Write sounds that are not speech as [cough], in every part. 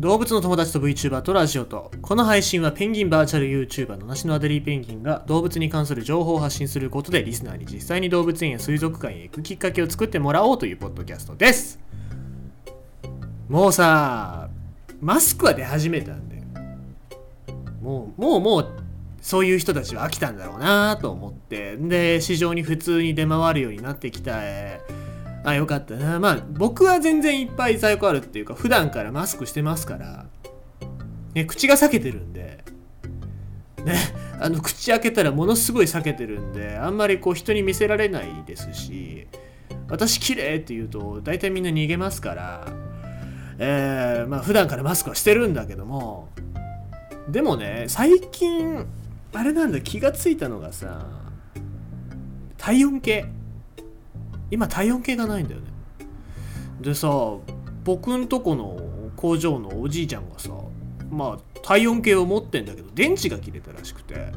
動物の友達と VTuber とラジオとこの配信はペンギンバーチャル YouTuber の梨のアデリーペンギンが動物に関する情報を発信することでリスナーに実際に動物園や水族館へ行くきっかけを作ってもらおうというポッドキャストです。もうさマスクは出始めたんで。もうもうもうそういう人たちは飽きたんだろうなと思って。で市場に普通に出回るようになってきた、えあよかった。なまあ僕は全然いっぱい在庫あるっていうか普段からマスクしてますから、ね、口が裂けてるんでねあの口開けたらものすごい裂けてるんであんまりこう人に見せられないですし私綺麗って言うと大体みんな逃げますからえー、まあ普段からマスクはしてるんだけどもでもね最近あれなんだ気がついたのがさ体温計。今体温計がないんだよね。でさ僕んとこの工場のおじいちゃんがさまあ体温計を持ってんだけど電池が切れたらしくて。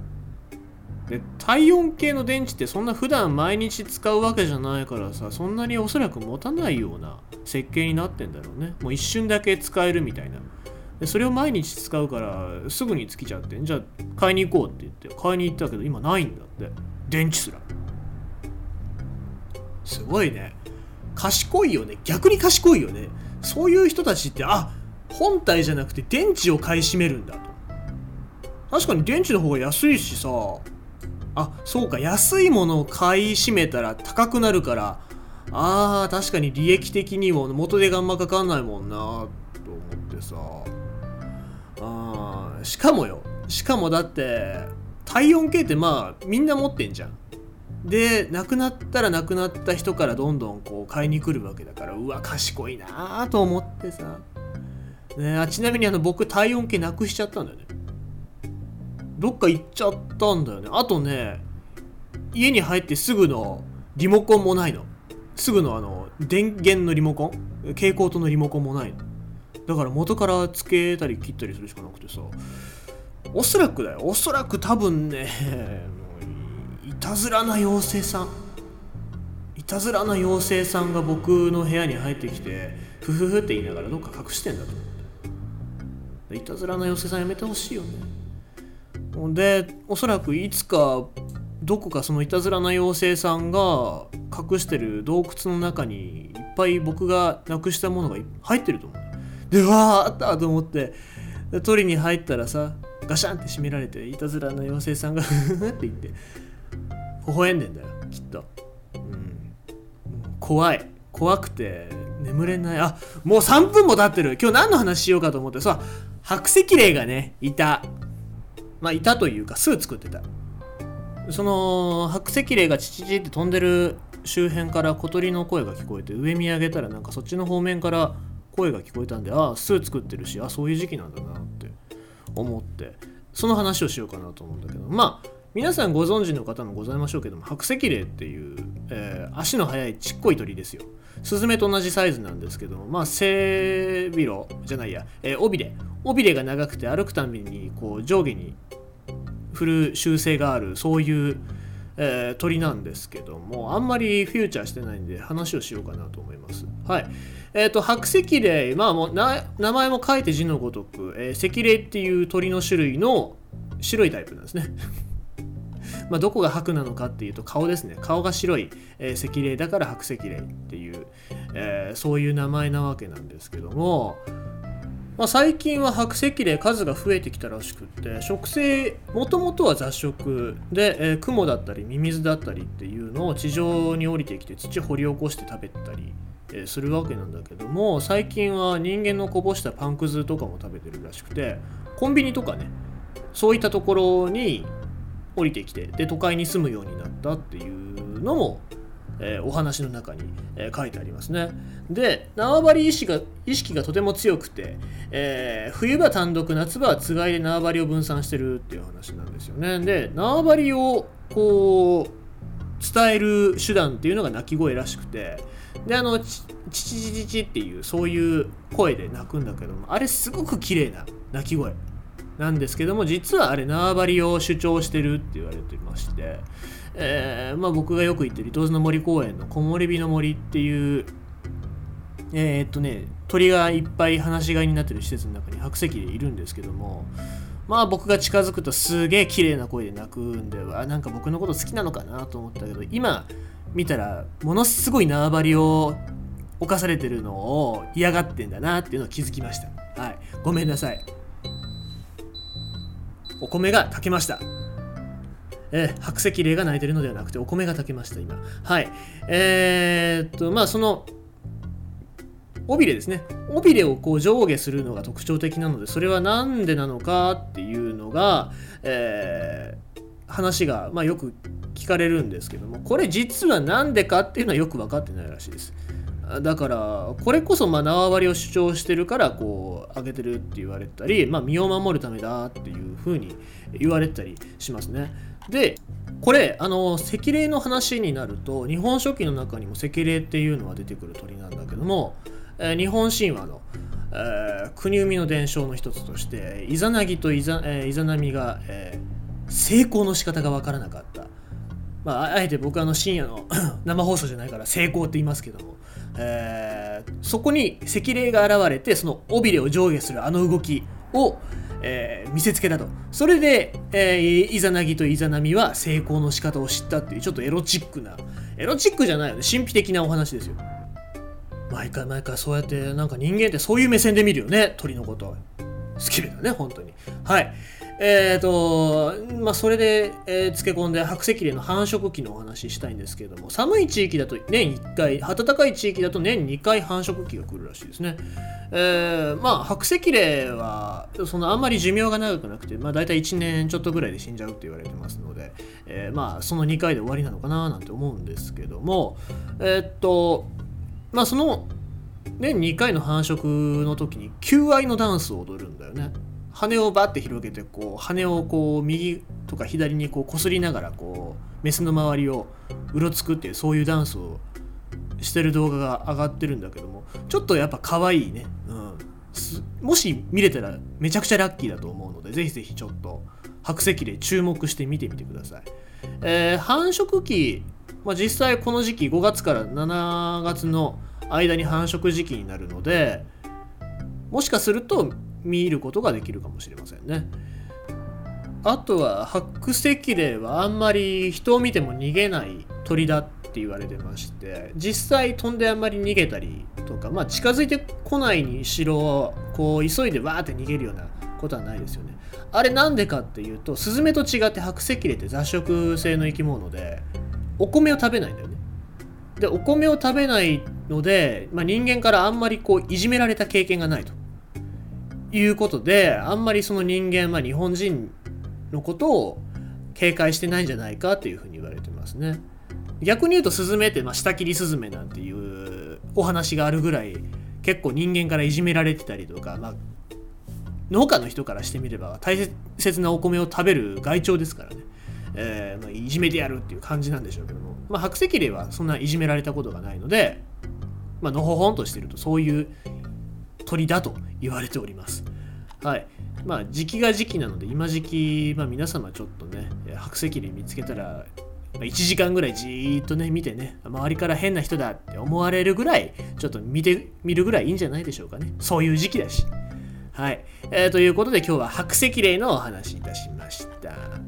で体温計の電池ってそんな普段毎日使うわけじゃないからさそんなにおそらく持たないような設計になってんだろうね。もう一瞬だけ使えるみたいな。でそれを毎日使うからすぐに尽きちゃってじゃあ買いに行こうって言って買いに行ったけど今ないんだって。電池すら。すごいね。賢いよね。逆に賢いよね。そういう人たちってあ本体じゃなくて電池を買い占めるんだと。確かに電池の方が安いしさ。あそうか。安いものを買い占めたら高くなるから。あー確かに利益的にも元手があんまかかんないもんなと思ってさ。あーしかもよ。しかもだって体温計ってまあみんな持ってんじゃん。で亡くなったら亡くなった人からどんどんこう買いに来るわけだからうわ賢いなと思ってさ、ね、あちなみにあの僕体温計なくしちゃったんだよね。どっか行っちゃったんだよね。あとね家に入ってすぐのリモコンもないの。すぐのあの電源のリモコン？蛍光灯のリモコンもないの。だから元からつけたり切ったりするしかなくてさ。おそらくだよ。おそらく多分ねたずらな妖精さん。いたずらな妖精さんが僕の部屋に入ってきてフフフって言いながらどっか隠してんだと思って。いたずらな妖精さんやめてほしいよね。ほんでおそらくいつかどこかそのいたずらな妖精さんが隠してる洞窟の中にいっぱい僕がなくしたものが入ってると思う。でわーあったと思って。取りに入ったらさガシャンって閉められていたずらな妖精さんがフフフって言って。微笑んでんだよきっと、うん、怖い。怖くて眠れない。あもう3分も経ってる。今日何の話しようかと思って。さ白石霊がねいた。まあいたというか巣作ってた。その白石霊がチチチって飛んでる周辺から小鳥の声が聞こえて上見上げたらなんかそっちの方面から声が聞こえたんでああ巣作ってるしあそういう時期なんだなって思ってその話をしようかなと思うんだけど。まあ皆さんご存知の方もございましょうけども白石霊っていう、えー、足の速いちっこい鳥ですよ。スズメと同じサイズなんですけどもまあ背広じゃないや、えー、尾びれ。尾びれが長くて歩くたびにこう上下に振る習性があるそういう、えー、鳥なんですけどもあんまりフューチャーしてないんで話をしようかなと思います。はい。えっ、ー、と白石霊まあもう名前も書いて字のごとく、えー、石霊っていう鳥の種類の白いタイプなんですね。まあ、どこが白なのかっていうと顔ですね。顔が白い、えー、赤霊だから白石霊っていう、えー、そういう名前なわけなんですけども、まあ、最近は白石霊数が増えてきたらしくって植生もともとは雑食で、えー、雲だったりミミズだったりっていうのを地上に降りてきて土掘り起こして食べたりするわけなんだけども最近は人間のこぼしたパンくずとかも食べてるらしくてコンビニとかねそういったところに降りてきてで都会に住むようになったっていうのも、えー、お話の中に、えー、書いてありますね。で縄張り意識が意識がとても強くて、えー、冬場単独夏場はつがいで縄張りを分散してるっていう話なんですよね。で縄張りをこう伝える手段っていうのが鳴き声らしくてであのチチチチチっていうそういう声で鳴くんだけどもあれすごく綺麗な鳴き声。なんですけども実はあれ縄張りを主張してるって言われてまして、えーまあ、僕がよく行ってる伊東の森公園の木漏れ日の森っていうえー、っとね鳥がいっぱい放し飼いになってる施設の中に白石霊いるんですけどもまあ僕が近づくとすげえ綺麗な声で鳴くんではなんか僕のこと好きなのかなと思ったけど今見たらものすごい縄張りを犯されてるのを嫌がってんだなっていうのを気づきました。はい。ごめんなさい。お米が炊けました。えー、白石霊が鳴いてるのではなくてお米が炊けました今。はい。えー、っとまあその尾びれですね。尾びれをこう上下するのが特徴的なのでそれは何でなのかっていうのが、えー、話が、まあ、よく聞かれるんですけどもこれ実は何でかっていうのはよく分かってないらしいです。だからこれこそまあ縄張りを主張してるからこう上げてるって言われたり、まあ、身を守るためだっていうふうに言われたりしますね。でこれあの赤霊の話になると日本書紀の中にも赤霊っていうのは出てくる鳥なんだけどもえ、日本神話の、えー、国生みの伝承の一つとしてイザナギとイザ,、えー、イザナミが、えー、成功の仕方が分からなかった、まあ、あえて僕あの深夜の [clears throat] 生放送じゃないから成功って言いますけども、えー、そこに赤霊が現れてその尾びれを上下するあの動きを、えー、見せつけたと。それで、えー、イザナギとイザナミは成功の仕方を知ったっていうちょっとエロチックなエロチックじゃないよね。神秘的なお話ですよ。毎回毎回そうやってなんか人間ってそういう目線で見るよね鳥のこと好きだよね本当に。はい。えーとまあ、それで、えー、漬け込んで白石霊の繁殖期のお話ししたいんですけれども寒い地域だと年1回暖かい地域だと年2回繁殖期が来るらしいですね、えー、まあ白石霊はそのあんまり寿命が長くなくて、まあ、大体1年ちょっとぐらいで死んじゃうって言われてますので、えー、まあその2回で終わりなのかななんて思うんですけどもえ、っとまあその年2回の繁殖の時に求愛のダンスを踊るんだよね。羽をバッて広げてこう羽をこう右とか左にこう擦りながらこうメスの周りをうろつくっていうそういうダンスをしてる動画が上がってるんだけどもちょっとやっぱ可愛いね、うん、もし見れたらめちゃくちゃラッキーだと思うのでぜひぜひちょっと白石で注目して見てみてください、えー、繁殖期まあ、実際この時期5月から7月の間に繁殖時期になるのでもしかすると見ることができるかもしれませんね。あとは白石霊はあんまり人を見ても逃げない鳥だって言われてまして実際飛んであんまり逃げたりとか、まあ、近づいてこないにしろこう急いでわーって逃げるようなことはないですよね。あれなんでかっていうとスズメと違って白石霊って雑食性の生き物でお米を食べないんだよね。でお米を食べないので、まあ、人間からあんまりこういじめられた経験がないということであんまりその人間、まあ、日本人のことを警戒してないんじゃないかというふうに言われてますね。逆に言うとスズメって、まあ、下切りスズメなんていうお話があるぐらい結構人間からいじめられてたりとか、まあ、農家の人からしてみれば大切なお米を食べる害鳥ですからね。えー、まあ、いじめてやるっていう感じなんでしょうけども、まあ、白石霊はそんないじめられたことがないので、まあのほほんとしてるとそういう鳥だと言われております。はい。まあ時期が時期なので今時期、まあ、皆様ちょっとね白石霊見つけたら1時間ぐらいじーっとね見てね周りから変な人だって思われるぐらいちょっと見てみるぐらいいいんじゃないでしょうかねそういう時期だしはい、えー、ということで今日は白石霊のお話いたしました